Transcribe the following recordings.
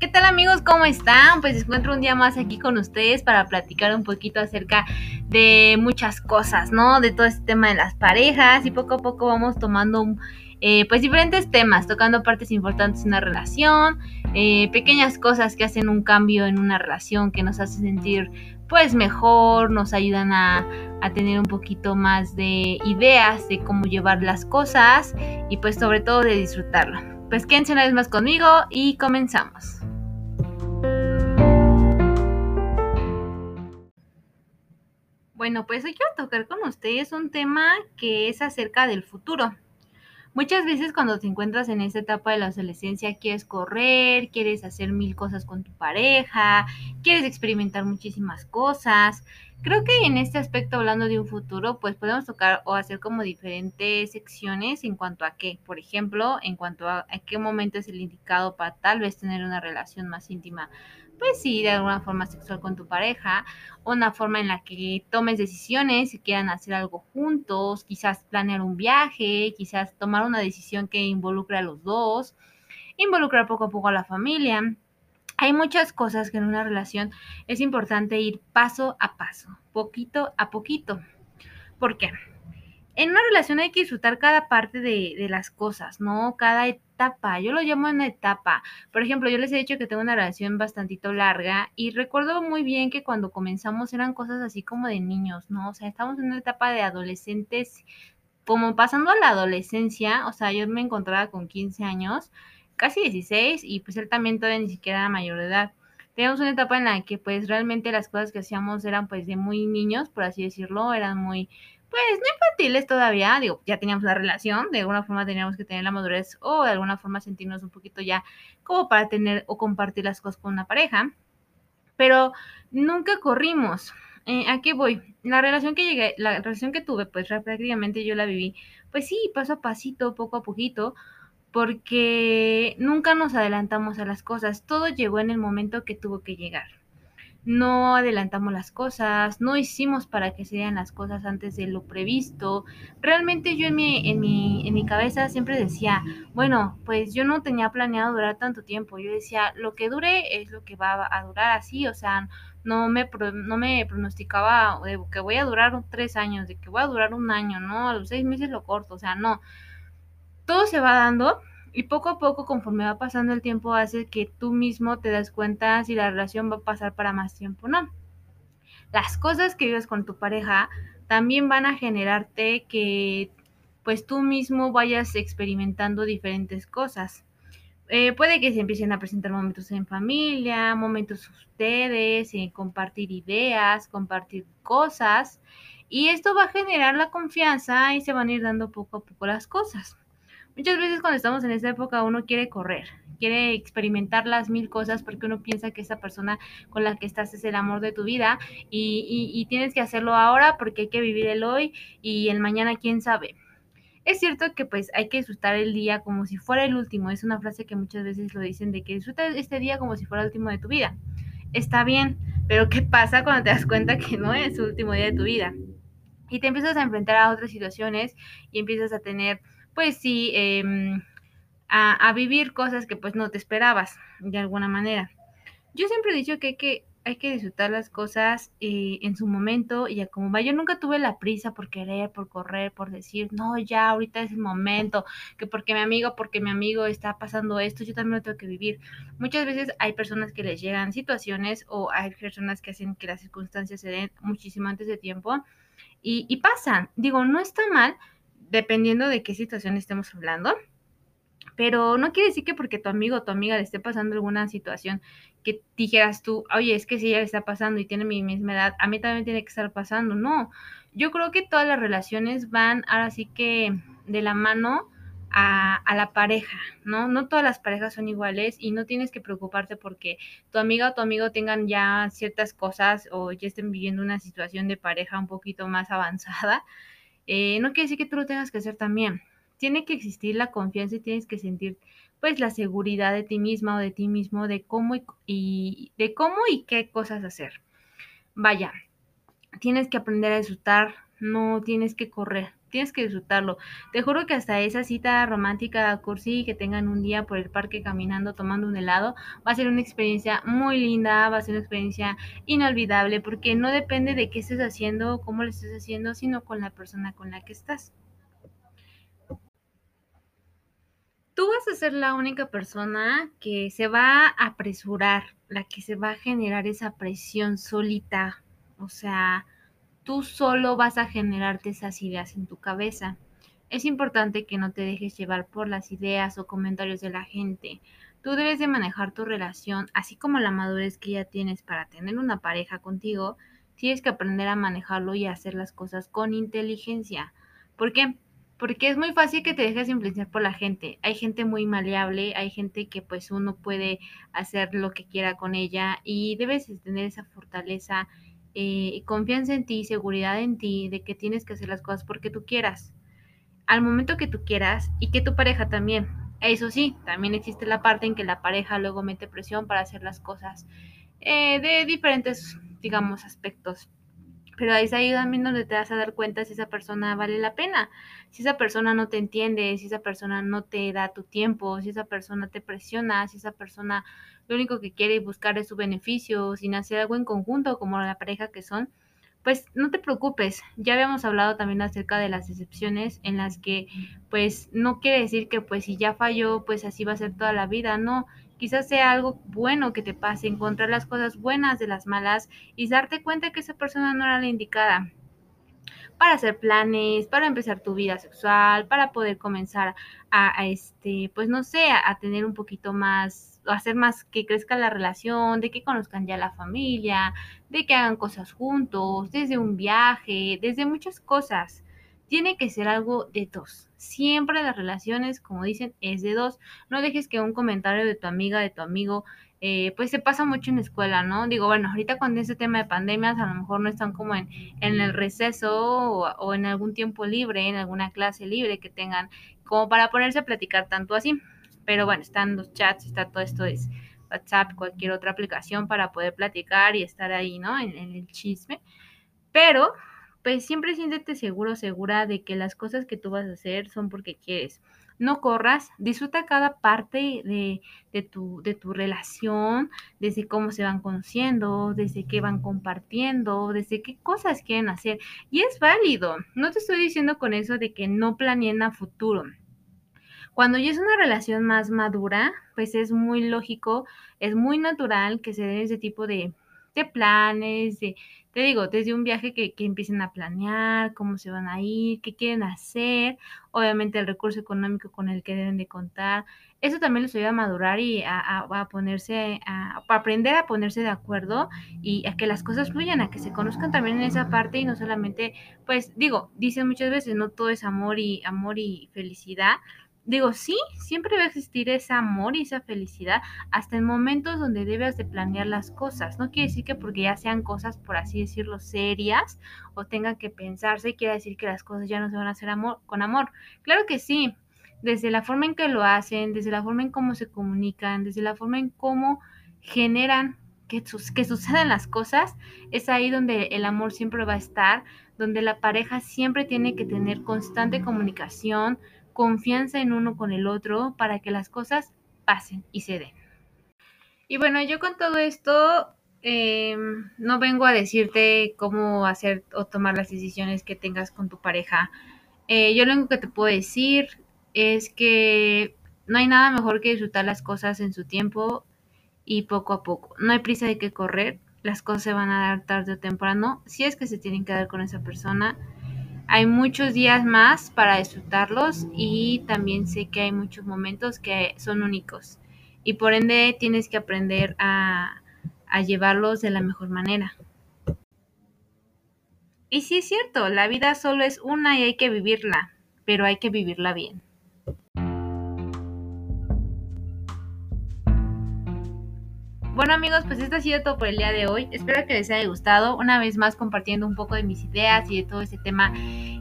¿Qué tal amigos? ¿Cómo están? Pues encuentro un día más aquí con ustedes para platicar un poquito acerca de muchas cosas, ¿no? De todo este tema de las parejas y poco a poco vamos tomando eh, pues diferentes temas, tocando partes importantes en una relación, eh, pequeñas cosas que hacen un cambio en una relación que nos hace sentir pues mejor, nos ayudan a, a tener un poquito más de ideas de cómo llevar las cosas y pues sobre todo de disfrutarlo. Pues quédense una vez más conmigo y comenzamos. Bueno, pues hoy quiero tocar con ustedes un tema que es acerca del futuro. Muchas veces cuando te encuentras en esta etapa de la adolescencia quieres correr, quieres hacer mil cosas con tu pareja, quieres experimentar muchísimas cosas. Creo que en este aspecto, hablando de un futuro, pues podemos tocar o hacer como diferentes secciones en cuanto a qué. Por ejemplo, en cuanto a, a qué momento es el indicado para tal vez tener una relación más íntima pues sí, de alguna forma sexual con tu pareja, una forma en la que tomes decisiones, si quieran hacer algo juntos, quizás planear un viaje, quizás tomar una decisión que involucre a los dos, involucrar poco a poco a la familia. Hay muchas cosas que en una relación es importante ir paso a paso, poquito a poquito. ¿Por qué? En una relación hay que disfrutar cada parte de, las cosas, ¿no? Cada etapa, yo lo llamo una etapa. Por ejemplo, yo les he dicho que tengo una relación bastantito larga y recuerdo muy bien que cuando comenzamos eran cosas así como de niños, ¿no? O sea, estamos en una etapa de adolescentes, como pasando a la adolescencia, o sea, yo me encontraba con 15 años, casi 16, y pues él también todavía ni siquiera era mayor de edad. Teníamos una etapa en la que pues realmente las cosas que hacíamos eran pues de muy niños, por así decirlo, eran muy pues no infantiles todavía, digo, ya teníamos la relación, de alguna forma teníamos que tener la madurez o de alguna forma sentirnos un poquito ya como para tener o compartir las cosas con una pareja, pero nunca corrimos. Eh, ¿A qué voy? La relación que llegué, la relación que tuve, pues prácticamente yo la viví, pues sí, paso a pasito, poco a poquito, porque nunca nos adelantamos a las cosas, todo llegó en el momento que tuvo que llegar no adelantamos las cosas, no hicimos para que se dieran las cosas antes de lo previsto. Realmente yo en mi, en mi, en mi cabeza siempre decía, bueno, pues yo no tenía planeado durar tanto tiempo. Yo decía, lo que dure es lo que va a durar así, o sea, no me, no me pronosticaba de que voy a durar tres años, de que voy a durar un año, ¿no? A los seis meses lo corto, o sea, no. Todo se va dando y poco a poco, conforme va pasando el tiempo, hace que tú mismo te das cuenta si la relación va a pasar para más tiempo o no. Las cosas que vives con tu pareja también van a generarte que pues tú mismo vayas experimentando diferentes cosas. Eh, puede que se empiecen a presentar momentos en familia, momentos ustedes, en compartir ideas, compartir cosas, y esto va a generar la confianza y se van a ir dando poco a poco las cosas. Muchas veces cuando estamos en esta época uno quiere correr, quiere experimentar las mil cosas porque uno piensa que esa persona con la que estás es el amor de tu vida y, y, tienes que hacerlo ahora porque hay que vivir el hoy y el mañana quién sabe. Es cierto que pues hay que disfrutar el día como si fuera el último. Es una frase que muchas veces lo dicen de que disfruta este día como si fuera el último de tu vida. Está bien, pero ¿qué pasa cuando te das cuenta que no es el último día de tu vida? Y te empiezas a enfrentar a otras situaciones y empiezas a tener pues sí, em, a, vivir cosas que pues no te esperabas de alguna manera. Yo siempre he dicho que hay que, hay que disfrutar las cosas eh, en su momento y a como va. Yo nunca tuve la prisa por querer, por correr, por decir, no, ya ahorita es el momento, que porque mi amigo, porque mi amigo está pasando esto, yo también lo tengo que vivir. Muchas veces hay personas que les llegan situaciones o hay personas que hacen que las circunstancias se den muchísimo antes de tiempo y, y pasan. Digo, no está mal, dependiendo de qué situación estemos hablando. Pero no quiere decir que porque tu amigo o tu amiga le esté pasando alguna situación que dijeras tú, oye, es que si ella le está pasando y tiene mi misma edad, a mí también tiene que estar pasando. No, yo creo que todas las relaciones van ahora sí que de la mano a, a, la pareja, ¿no? No todas las parejas son iguales y no tienes que preocuparte porque tu amiga o tu amigo tengan ya ciertas cosas o ya estén viviendo una situación de pareja un poquito más avanzada eh, no quiere decir que tú lo tengas que hacer también. Tiene que existir la confianza y tienes que sentir pues la seguridad de ti misma o de ti mismo de cómo y, de cómo y qué cosas hacer. Vaya, tienes que aprender a disfrutar, no tienes que correr. Tienes que disfrutarlo. Te juro que hasta esa cita romántica, cursi, que tengan un día por el parque caminando, tomando un helado, va a ser una experiencia muy linda, va a ser una experiencia inolvidable, porque no depende de qué estés haciendo, cómo lo estés haciendo, sino con la persona con la que estás. Tú vas a ser la única persona que se va a apresurar, la que se va a generar esa presión solita. O sea, tú solo vas a generarte esas ideas en tu cabeza. Es importante que no te dejes llevar por las ideas o comentarios de la gente. Tú debes de manejar tu relación, así como la madurez que ya tienes para tener una pareja contigo, tienes que aprender a manejarlo y a hacer las cosas con inteligencia. ¿Por qué? Porque es muy fácil que te dejes influenciar por la gente. Hay gente muy maleable, hay gente que pues uno puede hacer lo que quiera con ella y debes tener esa fortaleza, eh, confianza en ti, seguridad en ti, de que tienes que hacer las cosas porque tú quieras, al momento que tú quieras y que tu pareja también. Eso sí, también existe la parte en que la pareja luego mete presión para hacer las cosas eh, de diferentes, digamos, aspectos pero es ahí también donde te vas a dar cuenta si esa persona vale la pena, si esa persona no te entiende, si esa persona no te da tu tiempo, si esa persona te presiona, si esa persona lo único que quiere buscar es su beneficio, sin hacer algo en conjunto como la pareja que son, pues no te preocupes, ya habíamos hablado también acerca de las excepciones en las que pues no quiere decir que pues si ya falló pues así va a ser toda la vida, no, Quizás sea algo bueno que te pase, encontrar las cosas buenas de las malas y darte cuenta que esa persona no era la indicada para hacer planes, para empezar tu vida sexual, para poder comenzar a, este, pues no sé, a, tener un poquito más, hacer más que crezca la relación, de que conozcan ya la familia, de que hagan cosas juntos, desde un viaje, desde muchas cosas tiene que ser algo de dos. Siempre las relaciones, como dicen, es de dos. No dejes que un comentario de tu amiga, de tu amigo, eh, pues se pasa mucho en la escuela, ¿no? Digo, bueno, ahorita con ese tema de pandemias, a lo mejor no están como en, en el receso o, en algún tiempo libre, en alguna clase libre que tengan, como para ponerse a platicar tanto así. Pero bueno, están los chats, está todo esto de WhatsApp, cualquier otra aplicación para poder platicar y estar ahí, ¿no? En el chisme. Pero pues siempre siéntete seguro, segura de que las cosas que tú vas a hacer son porque quieres. No corras, disfruta cada parte de, de, tu, de tu relación, desde cómo se van conociendo, desde qué van compartiendo, desde qué cosas quieren hacer. Y es válido. No te estoy diciendo con eso de que no planeen a futuro. Cuando ya es una relación más madura, pues es muy lógico, es muy natural que se dé ese tipo de, de planes, de, te digo, desde un viaje que, que, empiecen a planear, cómo se van a ir, qué quieren hacer, obviamente el recurso económico con el que deben de contar. Eso también les ayuda a madurar y a, a, ponerse, a, a, aprender a ponerse de acuerdo y a que las cosas fluyan, a que se conozcan también en esa parte y no solamente, pues digo, dicen muchas veces, no todo es amor y amor y felicidad, digo, sí, siempre va a existir ese amor y esa felicidad hasta en momentos donde debes de planear las cosas. No quiere decir que porque ya sean cosas, por así decirlo, serias o tengan que pensarse, quiere decir que las cosas ya no se van a hacer amor, con amor. Claro que sí, desde la forma en que lo hacen, desde la forma en cómo se comunican, desde la forma en cómo generan que, que sucedan las cosas, es ahí donde el amor siempre va a estar, donde la pareja siempre tiene que tener constante comunicación, confianza en uno con el otro para que las cosas pasen y se den. Y bueno, yo con todo esto eh, no vengo a decirte cómo hacer o tomar las decisiones que tengas con tu pareja. Eh, yo lo único que te puedo decir es que no hay nada mejor que disfrutar las cosas en su tiempo y poco a poco. No hay prisa de que correr, las cosas se van a dar tarde o temprano, si es que se tienen que dar con esa persona hay muchos días más para disfrutarlos y también sé que hay muchos momentos que son únicos y por ende tienes que aprender a, llevarlos de la mejor manera. Y sí es cierto, la vida solo es una y hay que vivirla, pero hay que vivirla bien. Bueno amigos, pues esto ha sido todo por el día de hoy. Espero que les haya gustado. Una vez más compartiendo un poco de mis ideas y de todo este tema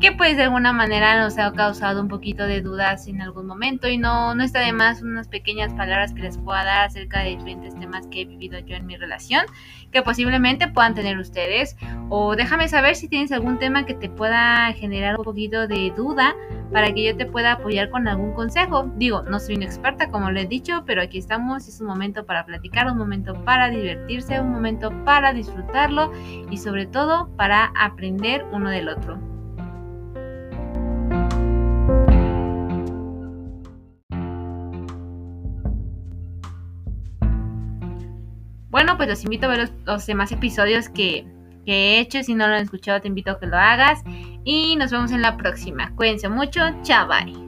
que pues de alguna manera nos ha causado un poquito de dudas en algún momento y no, no está de más unas pequeñas palabras que les pueda dar acerca de diferentes temas que he vivido yo en mi relación que posiblemente puedan tener ustedes o déjame saber si tienes algún tema que te pueda generar un poquito de duda para que yo te pueda apoyar con algún consejo. Digo, no soy una experta como le he dicho, pero aquí estamos, es un momento para platicar, un momento para divertirse, un momento para disfrutarlo y sobre todo para aprender uno del otro. Pues los invito a ver los, demás episodios que, que he hecho. Si no lo han escuchado, te invito a que lo hagas. Y nos vemos en la próxima. Cuídense mucho. Chao, bye.